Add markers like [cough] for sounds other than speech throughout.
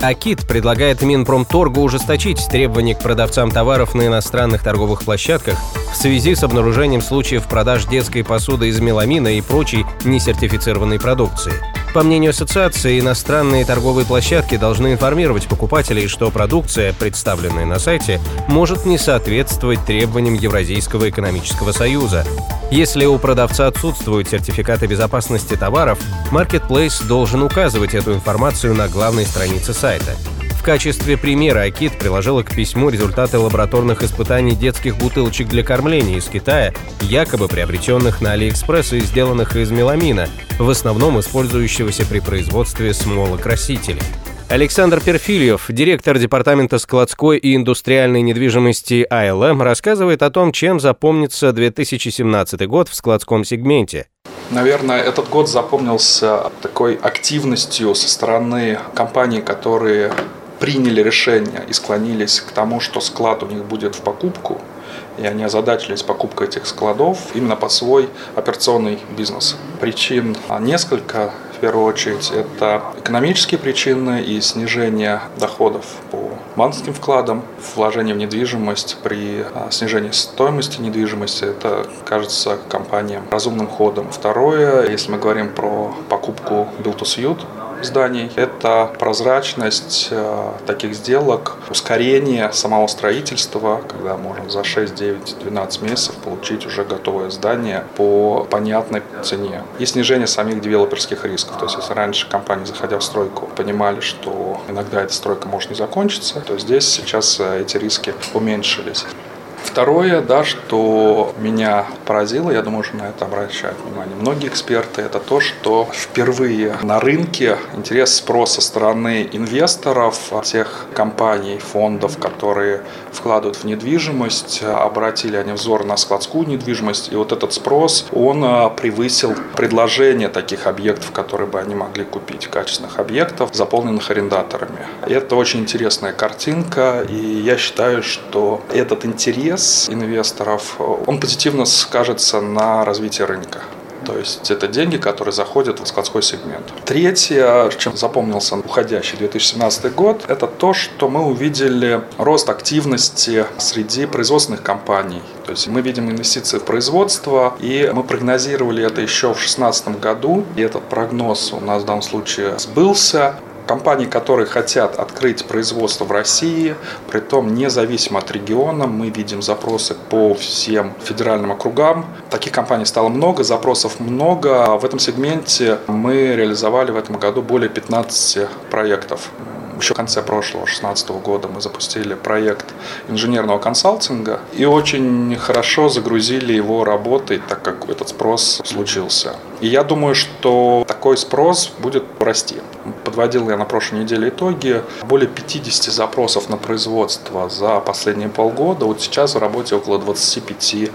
АКИТ предлагает Минпромторгу ужесточить требования к продавцам товаров на иностранных торговых площадках в связи с обнаружением случаев продаж детской посуды из меламина и прочей несертифицированной продукции. По мнению ассоциации, иностранные торговые площадки должны информировать покупателей, что продукция, представленная на сайте, может не соответствовать требованиям Евразийского экономического союза. Если у продавца отсутствуют сертификаты безопасности товаров, Marketplace должен указывать эту информацию на главной странице сайта качестве примера Акит приложила к письму результаты лабораторных испытаний детских бутылочек для кормления из Китая, якобы приобретенных на Алиэкспресс и сделанных из меламина, в основном использующегося при производстве смолокрасителей. Александр Перфильев, директор Департамента складской и индустриальной недвижимости ILM, рассказывает о том, чем запомнится 2017 год в складском сегменте. Наверное, этот год запомнился такой активностью со стороны компаний, которые приняли решение и склонились к тому, что склад у них будет в покупку, и они озадачились покупкой этих складов именно под свой операционный бизнес. Причин несколько. В первую очередь, это экономические причины и снижение доходов по банковским вкладам, вложение в недвижимость при а, снижении стоимости недвижимости. Это кажется компаниям разумным ходом. Второе, если мы говорим про покупку Build to Suit, зданий. Это прозрачность э, таких сделок, ускорение самого строительства, когда можно за 6, 9, 12 месяцев получить уже готовое здание по понятной цене. И снижение самих девелоперских рисков. То есть если раньше компании, заходя в стройку, понимали, что иногда эта стройка может не закончиться, то здесь сейчас э, эти риски уменьшились. Второе, да, что меня поразило, я думаю, что на это обращают внимание многие эксперты, это то, что впервые на рынке интерес спрос со стороны инвесторов, тех компаний, фондов, которые вкладывают в недвижимость, обратили они взор на складскую недвижимость, и вот этот спрос, он а, превысил предложение таких объектов, которые бы они могли купить, качественных объектов, заполненных арендаторами. Это очень интересная картинка, и я считаю, что этот интерес инвесторов, он позитивно скажется на развитии рынка. То есть это деньги, которые заходят в складской сегмент. Третье, чем запомнился уходящий 2017 год, это то, что мы увидели рост активности среди производственных компаний. То есть мы видим инвестиции в производство, и мы прогнозировали это еще в 2016 году, и этот прогноз у нас в данном случае сбылся. Компании, которые хотят открыть производство в России, при том независимо от региона, мы видим запросы по всем федеральным округам. Таких компаний стало много, запросов много. В этом сегменте мы реализовали в этом году более 15 проектов. Еще в конце прошлого, 2016 года, мы запустили проект инженерного консалтинга и очень хорошо загрузили его работой, так как этот спрос случился. И я думаю, что такой спрос будет расти. Подводил я на прошлой неделе итоги. Более 50 запросов на производство за последние полгода. Вот сейчас в работе около 25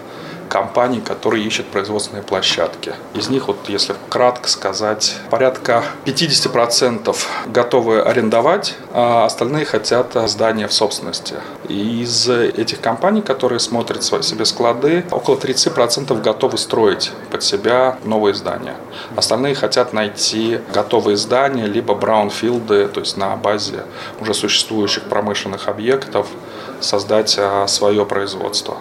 компаний, которые ищут производственные площадки. Из них, вот если кратко сказать, порядка 50% готовы арендовать, а остальные хотят здания в собственности. Из этих компаний, которые смотрят себе склады, около 30% готовы строить под себя новые здания. Остальные хотят найти готовые здания, либо браунфилды, то есть на базе уже существующих промышленных объектов создать а, свое производство.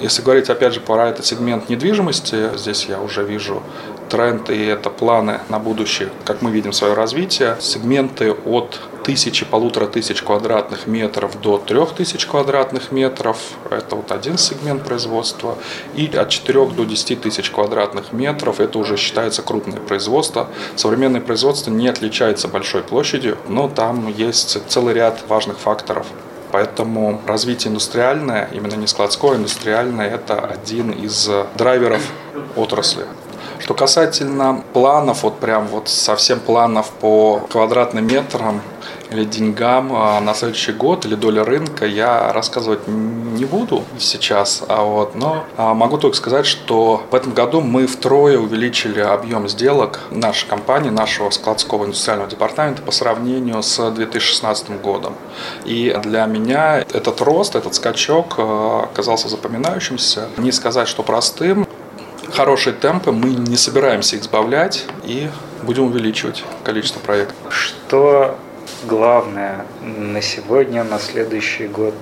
Если говорить опять же про этот сегмент недвижимости, здесь я уже вижу тренд и это планы на будущее, как мы видим свое развитие. Сегменты от тысячи, полутора тысяч квадратных метров до трех тысяч квадратных метров. Это вот один сегмент производства. И от 4 до 10 тысяч квадратных метров это уже считается крупное производство. Современное производство не отличается большой площадью, но там есть целый ряд важных факторов. Поэтому развитие индустриальное, именно не складское, а индустриальное, это один из драйверов отрасли. Что касательно планов, вот прям вот совсем планов по квадратным метрам, или деньгам а, на следующий год или доля рынка я рассказывать не буду сейчас, а вот, но а, могу только сказать, что в этом году мы втрое увеличили объем сделок нашей компании, нашего складского индустриального департамента по сравнению с 2016 годом. И для меня этот рост, этот скачок а, оказался запоминающимся. Не сказать, что простым, хорошие темпы, мы не собираемся их сбавлять и будем увеличивать количество проектов. Что главное на сегодня, на следующий год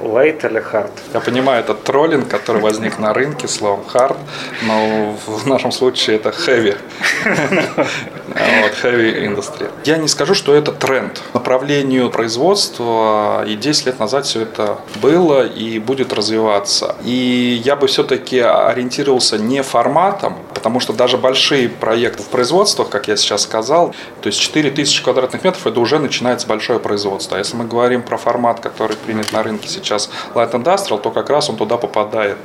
light или hard? Я понимаю, это троллинг, который возник на рынке словом hard, но в нашем случае это heavy. [laughs] Вот, heavy industry. Я не скажу, что это тренд. Направлению производства и 10 лет назад все это было и будет развиваться. И я бы все-таки ориентировался не форматом, потому что даже большие проекты в производствах, как я сейчас сказал, то есть 4000 квадратных метров, это уже начинается большое производство. А если мы говорим про формат, который принят на рынке сейчас Light Industrial, то как раз он туда попадает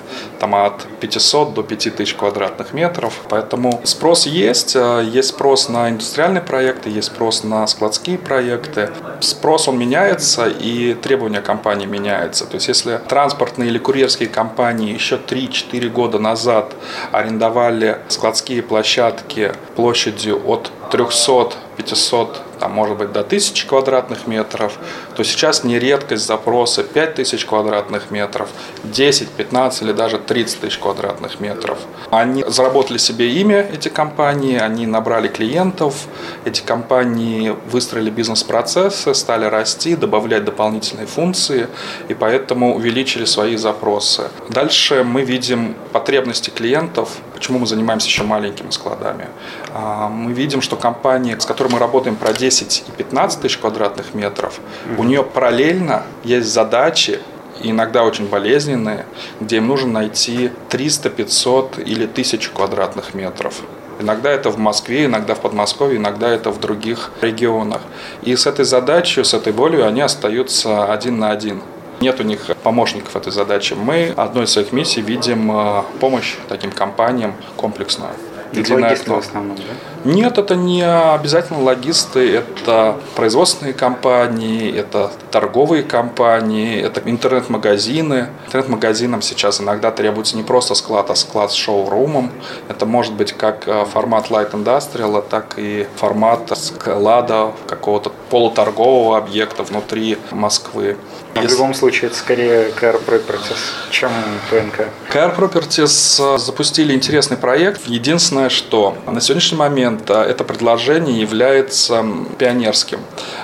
там, от 500 до 5000 квадратных метров. Поэтому спрос есть, э, есть спрос на индустриальные проекты, есть спрос на складские проекты. Спрос он меняется и требования компании меняются. То есть если транспортные или курьерские компании еще 3-4 года назад арендовали складские площадки площадью от 300 500, там, может быть, до 1000 квадратных метров, то сейчас не редкость запроса 5000 квадратных метров, 10, 15 или даже 30 тысяч квадратных метров. Они заработали себе имя, эти компании, они набрали клиентов, эти компании выстроили бизнес-процессы, стали расти, добавлять дополнительные функции, и поэтому увеличили свои запросы. Дальше мы видим потребности клиентов, почему мы занимаемся еще маленькими складами. А, мы видим, что компании, с которой мы работаем про 10 и 15 тысяч квадратных метров, mm-hmm. у нее параллельно есть задачи, иногда очень болезненные, где им нужно найти 300, 500 или 1000 квадратных метров. Иногда это в Москве, иногда в Подмосковье, иногда это в других регионах. И с этой задачей, с этой болью они остаются один на один. Нет у них помощников этой задачи. Мы одной из своих миссий видим э, помощь таким компаниям комплексную единое окно. в основном, да? Нет, это не обязательно логисты, это производственные компании, это торговые компании, это интернет-магазины. Интернет-магазинам сейчас иногда требуется не просто склад, а склад с шоурумом. Это может быть как э, формат Light Industrial, так и формат склада какого-то полуторгового объекта внутри Москвы. Но Если... В любом случае, это скорее Car Properties, чем ПНК. Car Properties э, запустили интересный проект. Единственное, что на сегодняшний момент э, это предложение является пионерским,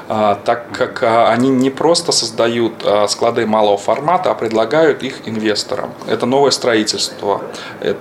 э, так как они не просто создают склады малого формата, а предлагают их инвесторам. Это новое строительство.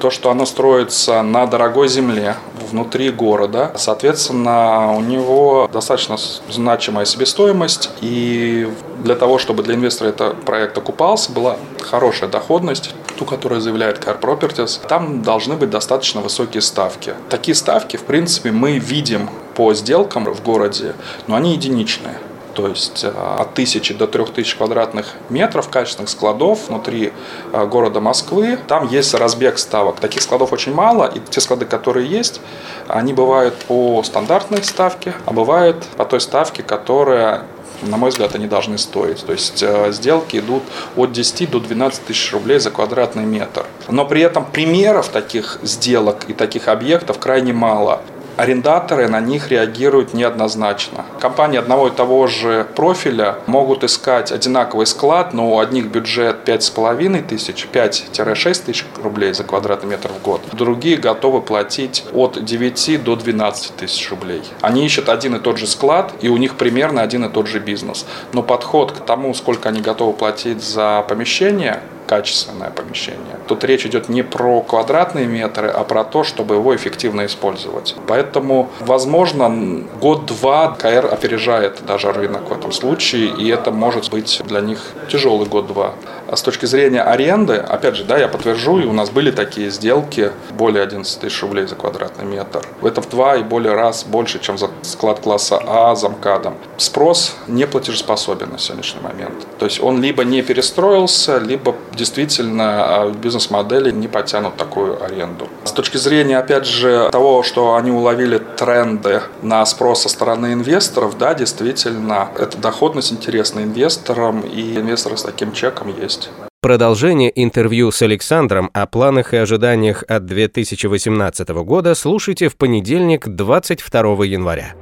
То, что оно строится на дорогой земле, внутри города. Соответственно, у него достаточно значимая себестоимость, и для того, чтобы для инвестора этот проект окупался, была хорошая доходность, ту, которую заявляет Car Properties, там должны быть достаточно высокие ставки. Такие ставки, в принципе, мы видим по сделкам в городе, но они единичные то есть э, от тысячи до трех тысяч квадратных метров качественных складов внутри э, города Москвы. Там есть разбег ставок. Таких складов очень мало, и те склады, которые есть, они бывают по стандартной ставке, а бывают по той ставке, которая на мой взгляд, они должны стоить. То есть э, сделки идут от 10 до 12 тысяч рублей за квадратный метр. Но при этом примеров таких сделок и таких объектов крайне мало арендаторы на них реагируют неоднозначно. Компании одного и того же профиля могут искать одинаковый склад, но у одних бюджет 5,5 тысяч, 5-6 тысяч рублей за квадратный метр в год. Другие готовы платить от 9 до 12 тысяч рублей. Они ищут один и тот же склад, и у них примерно один и тот же бизнес. Но подход к тому, сколько они готовы платить за помещение, качественное помещение. Тут речь идет не про квадратные метры, а про то, чтобы его эффективно использовать. Поэтому, возможно, год-два КР опережает даже рынок в этом случае, и это может быть для них тяжелый год-два. А с точки зрения аренды, опять же, да, я подтвержу, и у нас были такие сделки более 11 тысяч рублей за квадратный метр. Это в два и более раз больше, чем за склад класса А замкадом. Спрос не платежеспособен на сегодняшний момент. То есть он либо не перестроился, либо действительно а, бизнес-модели не потянут такую аренду. С точки зрения, опять же, того, что они уловили тренды на спрос со стороны инвесторов, да, действительно, эта доходность интересна инвесторам, и инвесторы с таким чеком есть. Продолжение интервью с Александром о планах и ожиданиях от 2018 года слушайте в понедельник, 22 января.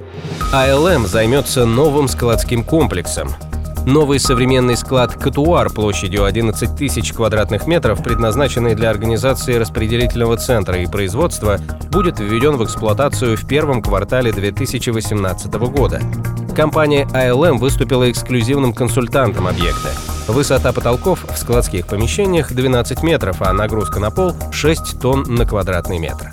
АЛМ займется новым складским комплексом. Новый современный склад «Катуар» площадью 11 тысяч квадратных метров, предназначенный для организации распределительного центра и производства, будет введен в эксплуатацию в первом квартале 2018 года. Компания ALM выступила эксклюзивным консультантом объекта. Высота потолков в складских помещениях 12 метров, а нагрузка на пол 6 тонн на квадратный метр.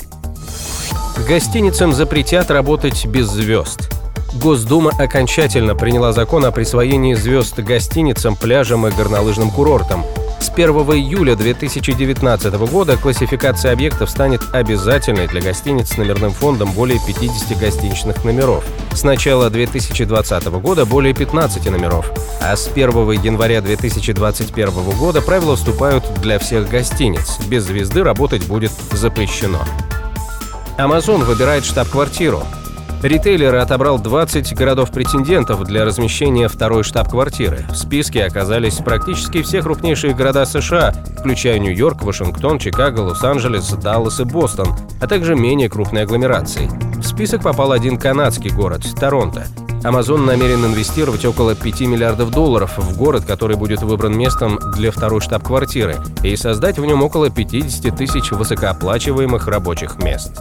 Гостиницам запретят работать без звезд. Госдума окончательно приняла закон о присвоении звезд гостиницам, пляжам и горнолыжным курортам. С 1 июля 2019 года классификация объектов станет обязательной для гостиниц с номерным фондом более 50 гостиничных номеров. С начала 2020 года более 15 номеров, а с 1 января 2021 года правила вступают для всех гостиниц. Без звезды работать будет запрещено. Amazon выбирает штаб-квартиру. Ритейлер отобрал 20 городов-претендентов для размещения второй штаб-квартиры. В списке оказались практически все крупнейшие города США, включая Нью-Йорк, Вашингтон, Чикаго, Лос-Анджелес, Даллас и Бостон, а также менее крупные агломерации. В список попал один канадский город – Торонто. Amazon намерен инвестировать около 5 миллиардов долларов в город, который будет выбран местом для второй штаб-квартиры, и создать в нем около 50 тысяч высокооплачиваемых рабочих мест.